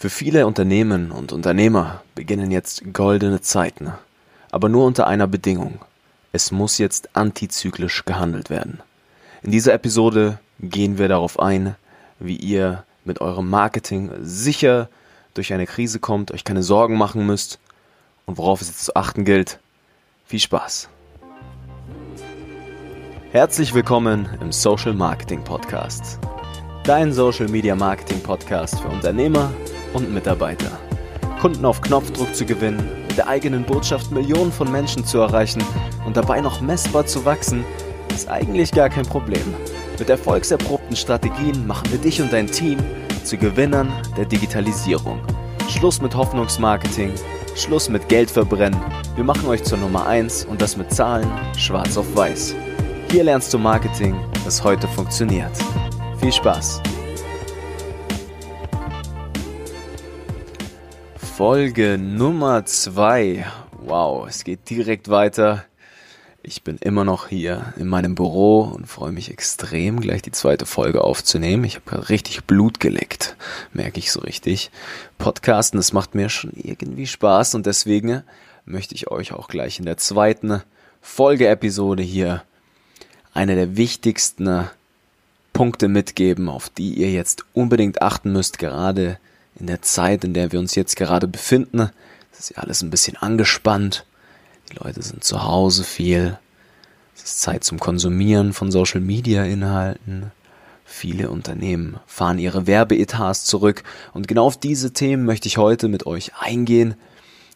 Für viele Unternehmen und Unternehmer beginnen jetzt goldene Zeiten, aber nur unter einer Bedingung. Es muss jetzt antizyklisch gehandelt werden. In dieser Episode gehen wir darauf ein, wie ihr mit eurem Marketing sicher durch eine Krise kommt, euch keine Sorgen machen müsst und worauf es jetzt zu achten gilt. Viel Spaß! Herzlich willkommen im Social Marketing Podcast. Dein Social Media Marketing Podcast für Unternehmer und Mitarbeiter. Kunden auf Knopfdruck zu gewinnen, mit der eigenen Botschaft Millionen von Menschen zu erreichen und dabei noch messbar zu wachsen, ist eigentlich gar kein Problem. Mit erfolgserprobten Strategien machen wir dich und dein Team zu Gewinnern der Digitalisierung. Schluss mit Hoffnungsmarketing, Schluss mit Geld verbrennen. Wir machen euch zur Nummer 1 und das mit Zahlen schwarz auf weiß. Hier lernst du Marketing, das heute funktioniert. Viel Spaß! Folge Nummer 2. Wow, es geht direkt weiter. Ich bin immer noch hier in meinem Büro und freue mich extrem, gleich die zweite Folge aufzunehmen. Ich habe richtig Blut geleckt, merke ich so richtig. Podcasten, das macht mir schon irgendwie Spaß und deswegen möchte ich euch auch gleich in der zweiten Folge-Episode hier eine der wichtigsten Punkte mitgeben, auf die ihr jetzt unbedingt achten müsst, gerade in der Zeit, in der wir uns jetzt gerade befinden. Ist ja alles ein bisschen angespannt. Die Leute sind zu Hause viel. Es ist Zeit zum Konsumieren von Social Media Inhalten. Viele Unternehmen fahren ihre Werbeetats zurück und genau auf diese Themen möchte ich heute mit euch eingehen.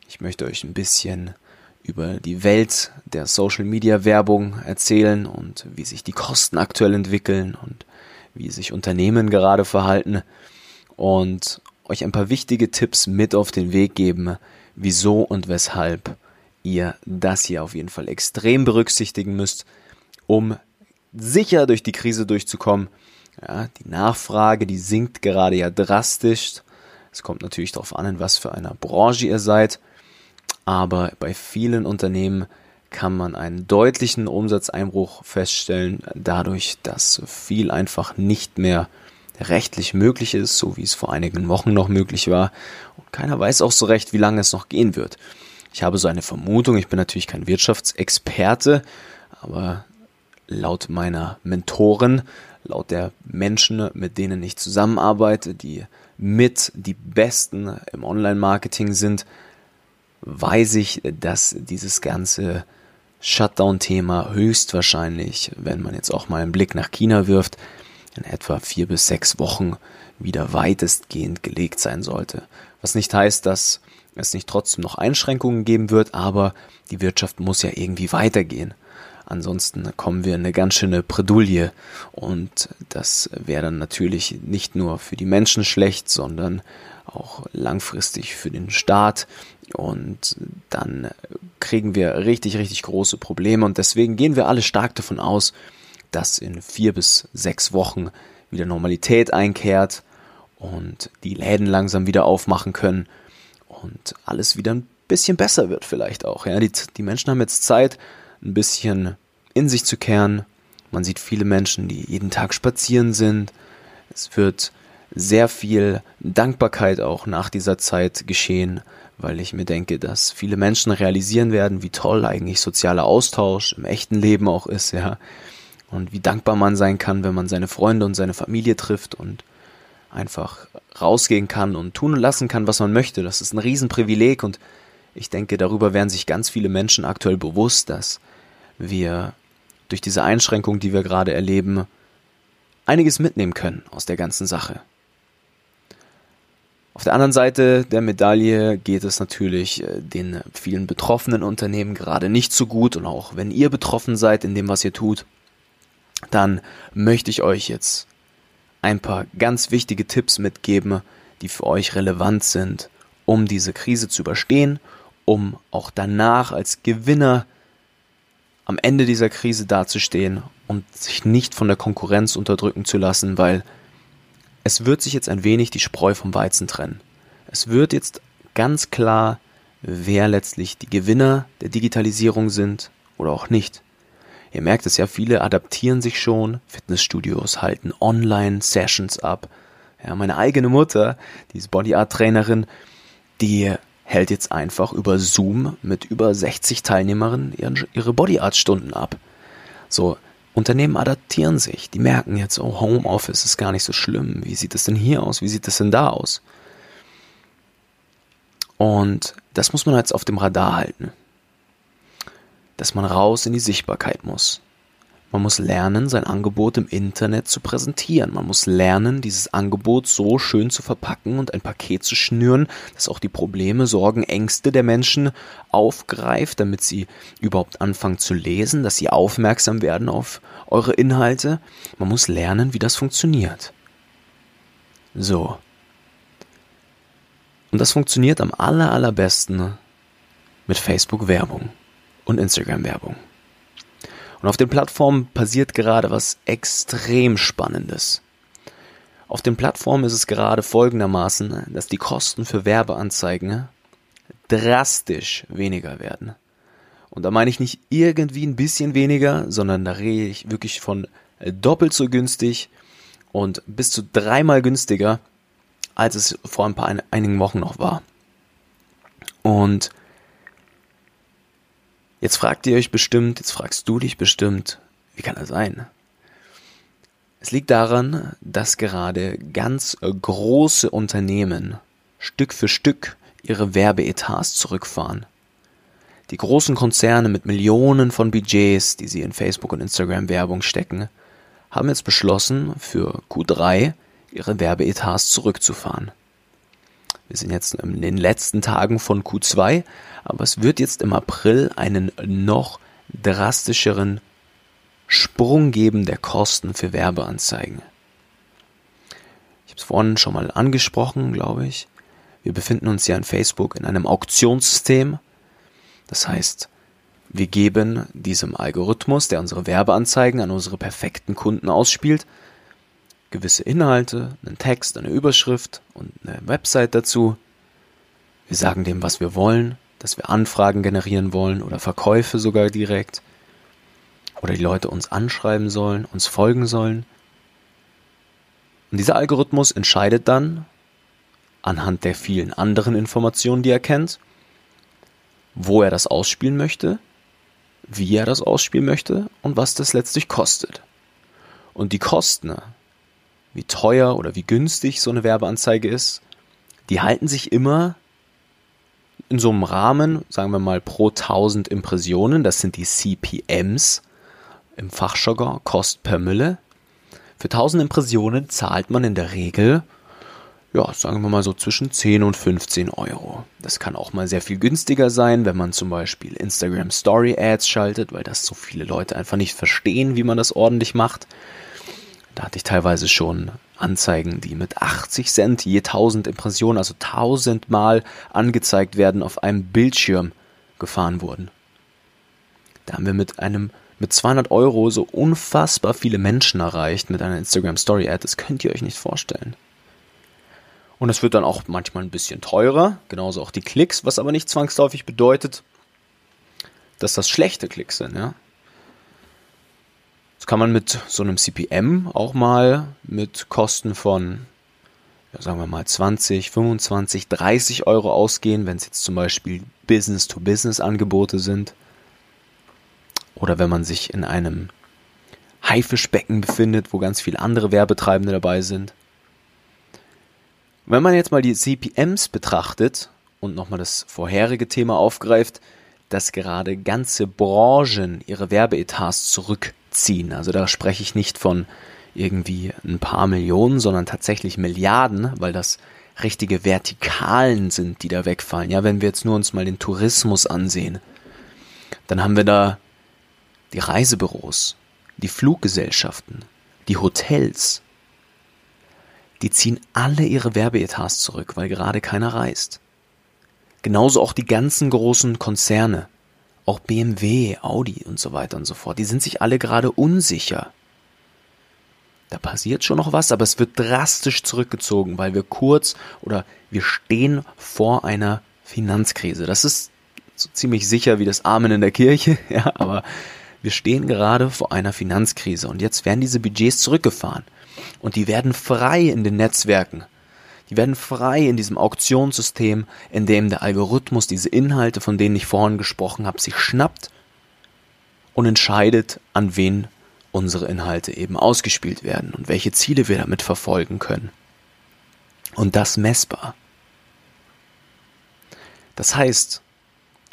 Ich möchte euch ein bisschen über die Welt der Social Media Werbung erzählen und wie sich die Kosten aktuell entwickeln und wie sich Unternehmen gerade verhalten und euch ein paar wichtige Tipps mit auf den Weg geben, wieso und weshalb ihr das hier auf jeden Fall extrem berücksichtigen müsst, um sicher durch die Krise durchzukommen. Ja, die Nachfrage, die sinkt gerade ja drastisch. Es kommt natürlich darauf an, in was für einer Branche ihr seid. Aber bei vielen Unternehmen kann man einen deutlichen Umsatzeinbruch feststellen, dadurch, dass viel einfach nicht mehr rechtlich möglich ist, so wie es vor einigen Wochen noch möglich war. Und keiner weiß auch so recht, wie lange es noch gehen wird. Ich habe so eine Vermutung, ich bin natürlich kein Wirtschaftsexperte, aber laut meiner Mentoren, laut der Menschen, mit denen ich zusammenarbeite, die mit die Besten im Online-Marketing sind, weiß ich, dass dieses ganze Shutdown-Thema höchstwahrscheinlich, wenn man jetzt auch mal einen Blick nach China wirft, in etwa vier bis sechs Wochen wieder weitestgehend gelegt sein sollte. Was nicht heißt, dass es nicht trotzdem noch Einschränkungen geben wird, aber die Wirtschaft muss ja irgendwie weitergehen. Ansonsten kommen wir in eine ganz schöne Bredouille und das wäre dann natürlich nicht nur für die Menschen schlecht, sondern auch langfristig für den Staat und dann kriegen wir richtig, richtig große Probleme und deswegen gehen wir alle stark davon aus, dass in vier bis sechs Wochen wieder Normalität einkehrt und die Läden langsam wieder aufmachen können und alles wieder ein bisschen besser wird vielleicht auch. Ja, die, die Menschen haben jetzt Zeit, ein bisschen in sich zu kehren. Man sieht viele Menschen, die jeden Tag spazieren sind. Es wird sehr viel Dankbarkeit auch nach dieser Zeit geschehen, weil ich mir denke, dass viele Menschen realisieren werden, wie toll eigentlich sozialer Austausch im echten Leben auch ist, ja und wie dankbar man sein kann, wenn man seine Freunde und seine Familie trifft und einfach rausgehen kann und tun und lassen kann, was man möchte. Das ist ein Riesenprivileg und ich denke, darüber werden sich ganz viele Menschen aktuell bewusst, dass wir durch diese Einschränkung, die wir gerade erleben, einiges mitnehmen können aus der ganzen Sache. Auf der anderen Seite der Medaille geht es natürlich äh, den vielen betroffenen Unternehmen gerade nicht so gut und auch wenn ihr betroffen seid in dem, was ihr tut, dann möchte ich euch jetzt ein paar ganz wichtige Tipps mitgeben, die für euch relevant sind, um diese Krise zu überstehen, um auch danach als Gewinner am Ende dieser Krise dazustehen und sich nicht von der Konkurrenz unterdrücken zu lassen, weil es wird sich jetzt ein wenig die Spreu vom Weizen trennen. Es wird jetzt ganz klar, wer letztlich die Gewinner der Digitalisierung sind oder auch nicht. Ihr merkt es ja, viele adaptieren sich schon. Fitnessstudios halten Online-Sessions ab. Ja, meine eigene Mutter, die ist Body Art Trainerin, die hält jetzt einfach über Zoom mit über 60 Teilnehmerinnen ihre Body Art Stunden ab. So, Unternehmen adaptieren sich. Die merken jetzt, oh, Homeoffice ist gar nicht so schlimm. Wie sieht es denn hier aus? Wie sieht es denn da aus? Und das muss man jetzt auf dem Radar halten. Dass man raus in die Sichtbarkeit muss. Man muss lernen, sein Angebot im Internet zu präsentieren. Man muss lernen, dieses Angebot so schön zu verpacken und ein Paket zu schnüren, das auch die Probleme, Sorgen, Ängste der Menschen aufgreift, damit sie überhaupt anfangen zu lesen, dass sie aufmerksam werden auf eure Inhalte. Man muss lernen, wie das funktioniert. So. Und das funktioniert am aller, allerbesten mit Facebook-Werbung und Instagram-Werbung. Und auf den Plattformen passiert gerade was extrem Spannendes. Auf den Plattformen ist es gerade folgendermaßen, dass die Kosten für Werbeanzeigen drastisch weniger werden. Und da meine ich nicht irgendwie ein bisschen weniger, sondern da rede ich wirklich von doppelt so günstig und bis zu dreimal günstiger, als es vor ein paar einigen Wochen noch war. Und Jetzt fragt ihr euch bestimmt, jetzt fragst du dich bestimmt, wie kann das sein? Es liegt daran, dass gerade ganz große Unternehmen Stück für Stück ihre Werbeetats zurückfahren. Die großen Konzerne mit Millionen von Budgets, die sie in Facebook und Instagram Werbung stecken, haben jetzt beschlossen, für Q3 ihre Werbeetats zurückzufahren. Wir sind jetzt in den letzten Tagen von Q2, aber es wird jetzt im April einen noch drastischeren Sprung geben der Kosten für Werbeanzeigen. Ich habe es vorhin schon mal angesprochen, glaube ich. Wir befinden uns ja in Facebook in einem Auktionssystem. Das heißt, wir geben diesem Algorithmus, der unsere Werbeanzeigen an unsere perfekten Kunden ausspielt, gewisse Inhalte, einen Text, eine Überschrift und eine Website dazu. Wir sagen dem, was wir wollen, dass wir Anfragen generieren wollen oder Verkäufe sogar direkt. Oder die Leute uns anschreiben sollen, uns folgen sollen. Und dieser Algorithmus entscheidet dann, anhand der vielen anderen Informationen, die er kennt, wo er das ausspielen möchte, wie er das ausspielen möchte und was das letztlich kostet. Und die Kosten wie teuer oder wie günstig so eine Werbeanzeige ist, die halten sich immer in so einem Rahmen, sagen wir mal pro 1000 Impressionen, das sind die CPMs im Fachjargon, Kost per Mülle. Für 1000 Impressionen zahlt man in der Regel, ja, sagen wir mal so zwischen 10 und 15 Euro. Das kann auch mal sehr viel günstiger sein, wenn man zum Beispiel Instagram Story Ads schaltet, weil das so viele Leute einfach nicht verstehen, wie man das ordentlich macht. Da hatte ich teilweise schon Anzeigen, die mit 80 Cent je 1000 Impressionen, also 1000 Mal angezeigt werden, auf einem Bildschirm gefahren wurden. Da haben wir mit einem mit 200 Euro so unfassbar viele Menschen erreicht mit einer Instagram Story Ad. Das könnt ihr euch nicht vorstellen. Und es wird dann auch manchmal ein bisschen teurer, genauso auch die Klicks, was aber nicht zwangsläufig bedeutet, dass das schlechte Klicks sind, ja. Das kann man mit so einem CPM auch mal mit Kosten von, ja, sagen wir mal 20, 25, 30 Euro ausgehen, wenn es jetzt zum Beispiel Business-to-Business-Angebote sind. Oder wenn man sich in einem Haifischbecken befindet, wo ganz viele andere Werbetreibende dabei sind. Wenn man jetzt mal die CPMs betrachtet und nochmal das vorherige Thema aufgreift, dass gerade ganze Branchen ihre Werbeetats zurück ziehen. Also da spreche ich nicht von irgendwie ein paar Millionen, sondern tatsächlich Milliarden, weil das richtige Vertikalen sind, die da wegfallen. Ja, wenn wir jetzt nur uns mal den Tourismus ansehen, dann haben wir da die Reisebüros, die Fluggesellschaften, die Hotels. Die ziehen alle ihre Werbeetats zurück, weil gerade keiner reist. Genauso auch die ganzen großen Konzerne, auch BMW, Audi und so weiter und so fort, die sind sich alle gerade unsicher. Da passiert schon noch was, aber es wird drastisch zurückgezogen, weil wir kurz oder wir stehen vor einer Finanzkrise. Das ist so ziemlich sicher wie das Amen in der Kirche, ja, aber wir stehen gerade vor einer Finanzkrise und jetzt werden diese Budgets zurückgefahren. Und die werden frei in den Netzwerken. Die werden frei in diesem Auktionssystem, in dem der Algorithmus diese Inhalte, von denen ich vorhin gesprochen habe, sich schnappt und entscheidet, an wen unsere Inhalte eben ausgespielt werden und welche Ziele wir damit verfolgen können. Und das messbar. Das heißt,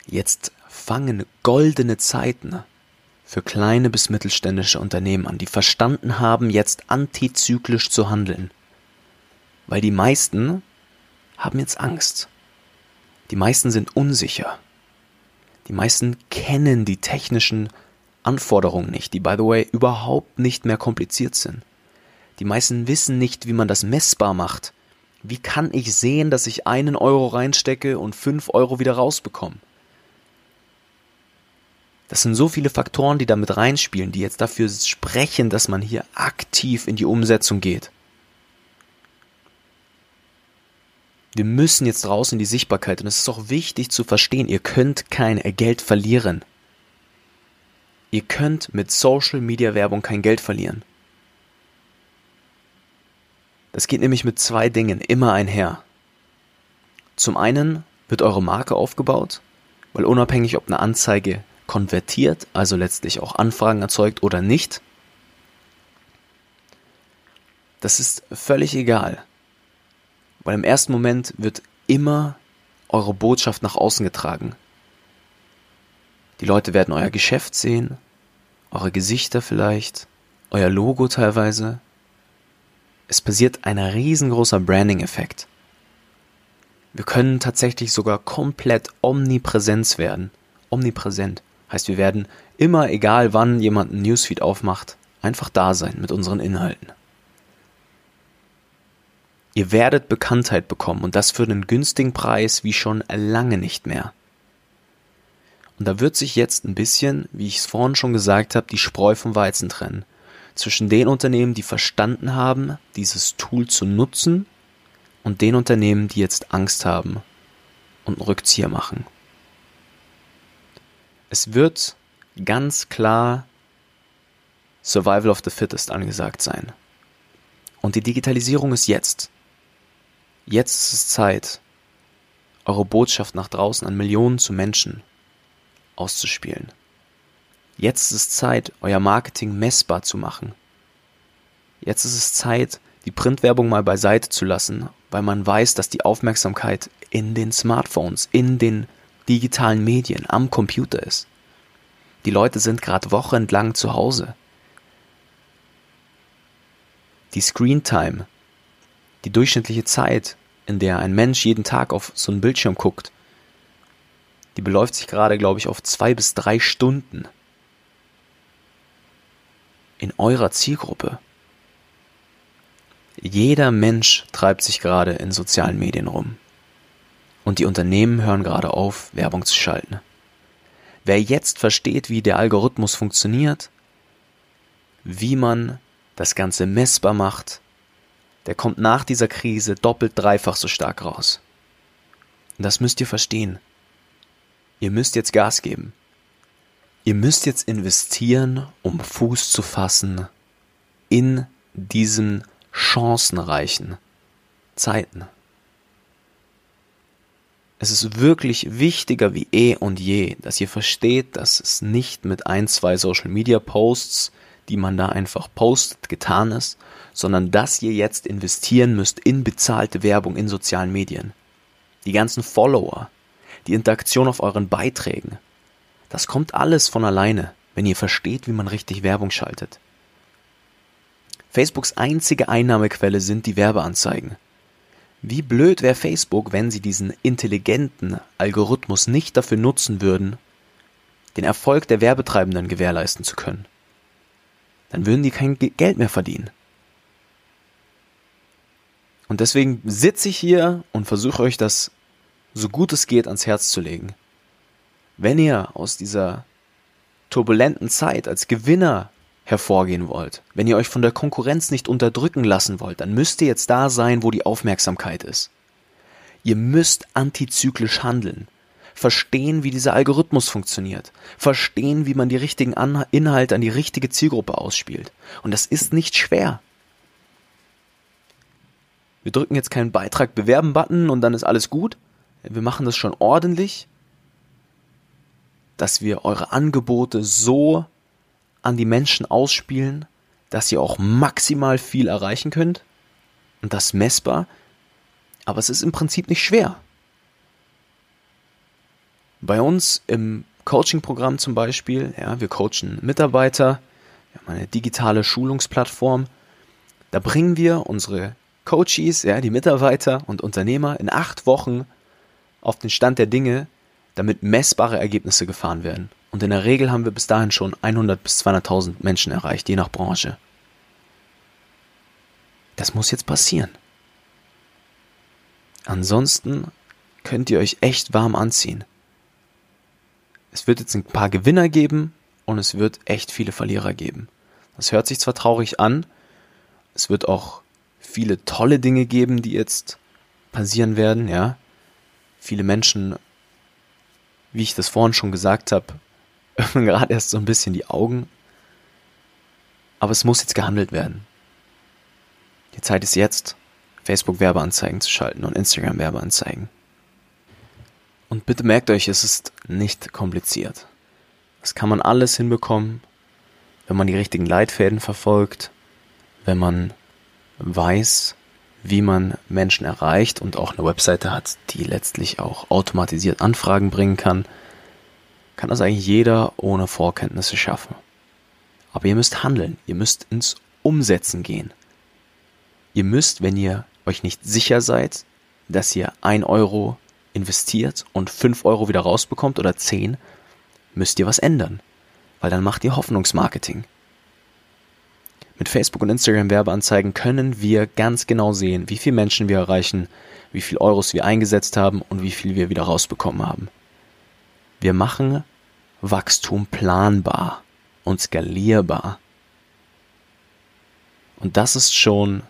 jetzt fangen goldene Zeiten für kleine bis mittelständische Unternehmen an, die verstanden haben, jetzt antizyklisch zu handeln. Weil die meisten haben jetzt Angst. Die meisten sind unsicher. Die meisten kennen die technischen Anforderungen nicht, die by the way überhaupt nicht mehr kompliziert sind. Die meisten wissen nicht, wie man das messbar macht. Wie kann ich sehen, dass ich einen Euro reinstecke und fünf Euro wieder rausbekomme? Das sind so viele Faktoren, die damit reinspielen, die jetzt dafür sprechen, dass man hier aktiv in die Umsetzung geht. Wir müssen jetzt raus in die Sichtbarkeit und es ist auch wichtig zu verstehen, ihr könnt kein Geld verlieren. Ihr könnt mit Social Media Werbung kein Geld verlieren. Das geht nämlich mit zwei Dingen immer einher. Zum einen wird eure Marke aufgebaut, weil unabhängig ob eine Anzeige konvertiert, also letztlich auch Anfragen erzeugt oder nicht, das ist völlig egal. Weil im ersten Moment wird immer eure Botschaft nach außen getragen. Die Leute werden euer Geschäft sehen, eure Gesichter vielleicht, euer Logo teilweise, es passiert ein riesengroßer Branding-Effekt. Wir können tatsächlich sogar komplett omnipräsent werden. Omnipräsent heißt, wir werden immer, egal wann jemand einen Newsfeed aufmacht, einfach da sein mit unseren Inhalten. Ihr werdet Bekanntheit bekommen und das für einen günstigen Preis wie schon lange nicht mehr. Und da wird sich jetzt ein bisschen, wie ich es vorhin schon gesagt habe, die Spreu vom Weizen trennen zwischen den Unternehmen, die verstanden haben, dieses Tool zu nutzen, und den Unternehmen, die jetzt Angst haben und einen Rückzieher machen. Es wird ganz klar Survival of the Fittest angesagt sein. Und die Digitalisierung ist jetzt. Jetzt ist es Zeit, eure Botschaft nach draußen an Millionen zu Menschen auszuspielen. Jetzt ist es Zeit, euer Marketing messbar zu machen. Jetzt ist es Zeit, die Printwerbung mal beiseite zu lassen, weil man weiß, dass die Aufmerksamkeit in den Smartphones, in den digitalen Medien, am Computer ist. Die Leute sind gerade wochenlang zu Hause. Die Screentime, die durchschnittliche Zeit, in der ein Mensch jeden Tag auf so einen Bildschirm guckt, die beläuft sich gerade, glaube ich, auf zwei bis drei Stunden in eurer Zielgruppe. Jeder Mensch treibt sich gerade in sozialen Medien rum. Und die Unternehmen hören gerade auf, Werbung zu schalten. Wer jetzt versteht, wie der Algorithmus funktioniert, wie man das Ganze messbar macht, der kommt nach dieser Krise doppelt, dreifach so stark raus. Und das müsst ihr verstehen. Ihr müsst jetzt Gas geben. Ihr müsst jetzt investieren, um Fuß zu fassen in diesen chancenreichen Zeiten. Es ist wirklich wichtiger wie eh und je, dass ihr versteht, dass es nicht mit ein, zwei Social Media Posts, die man da einfach postet, getan ist, sondern dass ihr jetzt investieren müsst in bezahlte Werbung in sozialen Medien. Die ganzen Follower, die Interaktion auf euren Beiträgen, das kommt alles von alleine, wenn ihr versteht, wie man richtig Werbung schaltet. Facebooks einzige Einnahmequelle sind die Werbeanzeigen. Wie blöd wäre Facebook, wenn sie diesen intelligenten Algorithmus nicht dafür nutzen würden, den Erfolg der Werbetreibenden gewährleisten zu können. Dann würden die kein Geld mehr verdienen. Und deswegen sitze ich hier und versuche euch das so gut es geht ans Herz zu legen. Wenn ihr aus dieser turbulenten Zeit als Gewinner hervorgehen wollt, wenn ihr euch von der Konkurrenz nicht unterdrücken lassen wollt, dann müsst ihr jetzt da sein, wo die Aufmerksamkeit ist. Ihr müsst antizyklisch handeln, verstehen, wie dieser Algorithmus funktioniert, verstehen, wie man die richtigen Inhalte an die richtige Zielgruppe ausspielt. Und das ist nicht schwer. wir drücken jetzt keinen Beitrag bewerben Button und dann ist alles gut. Wir machen das schon ordentlich, dass wir eure Angebote so an die Menschen ausspielen, dass ihr auch maximal viel erreichen könnt und das messbar. Aber es ist im Prinzip nicht schwer. Bei uns im Coaching-Programm zum Beispiel, ja, wir coachen Mitarbeiter, wir haben eine digitale Schulungsplattform. Da bringen wir unsere Coaches, ja, die Mitarbeiter und Unternehmer in acht Wochen auf den Stand der Dinge, damit messbare Ergebnisse gefahren werden. Und in der Regel haben wir bis dahin schon 100 bis 200.000 Menschen erreicht, je nach Branche. Das muss jetzt passieren. Ansonsten könnt ihr euch echt warm anziehen. Es wird jetzt ein paar Gewinner geben und es wird echt viele Verlierer geben. Das hört sich zwar traurig an, es wird auch viele tolle Dinge geben, die jetzt passieren werden, ja. Viele Menschen, wie ich das vorhin schon gesagt habe, öffnen gerade erst so ein bisschen die Augen. Aber es muss jetzt gehandelt werden. Die Zeit ist jetzt, Facebook-Werbeanzeigen zu schalten und Instagram-Werbeanzeigen. Und bitte merkt euch, es ist nicht kompliziert. Das kann man alles hinbekommen, wenn man die richtigen Leitfäden verfolgt, wenn man weiß, wie man Menschen erreicht und auch eine Webseite hat, die letztlich auch automatisiert Anfragen bringen kann, kann das eigentlich jeder ohne Vorkenntnisse schaffen. Aber ihr müsst handeln, ihr müsst ins Umsetzen gehen. Ihr müsst, wenn ihr euch nicht sicher seid, dass ihr ein Euro investiert und fünf Euro wieder rausbekommt oder zehn, müsst ihr was ändern, weil dann macht ihr Hoffnungsmarketing. Mit Facebook und Instagram Werbeanzeigen können wir ganz genau sehen, wie viele Menschen wir erreichen, wie viel Euros wir eingesetzt haben und wie viel wir wieder rausbekommen haben. Wir machen Wachstum planbar und skalierbar. Und das ist schon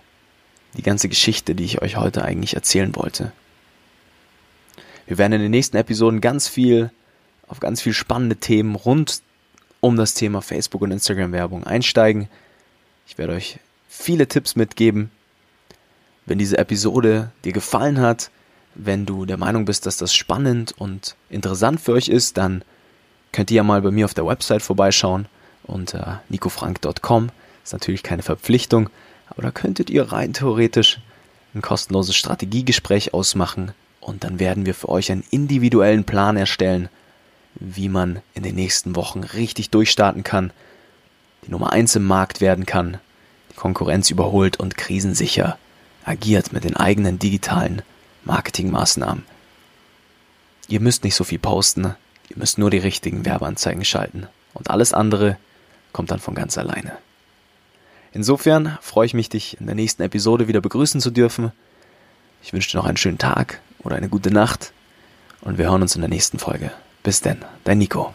die ganze Geschichte, die ich euch heute eigentlich erzählen wollte. Wir werden in den nächsten Episoden ganz viel auf ganz viel spannende Themen rund um das Thema Facebook und Instagram Werbung einsteigen. Ich werde euch viele Tipps mitgeben. Wenn diese Episode dir gefallen hat, wenn du der Meinung bist, dass das spannend und interessant für euch ist, dann könnt ihr ja mal bei mir auf der Website vorbeischauen unter nicofrank.com. Ist natürlich keine Verpflichtung, aber da könntet ihr rein theoretisch ein kostenloses Strategiegespräch ausmachen und dann werden wir für euch einen individuellen Plan erstellen, wie man in den nächsten Wochen richtig durchstarten kann, die Nummer eins im Markt werden kann, die Konkurrenz überholt und krisensicher agiert mit den eigenen digitalen Marketingmaßnahmen. Ihr müsst nicht so viel posten, ihr müsst nur die richtigen Werbeanzeigen schalten und alles andere kommt dann von ganz alleine. Insofern freue ich mich, dich in der nächsten Episode wieder begrüßen zu dürfen. Ich wünsche dir noch einen schönen Tag oder eine gute Nacht und wir hören uns in der nächsten Folge. Bis denn, dein Nico.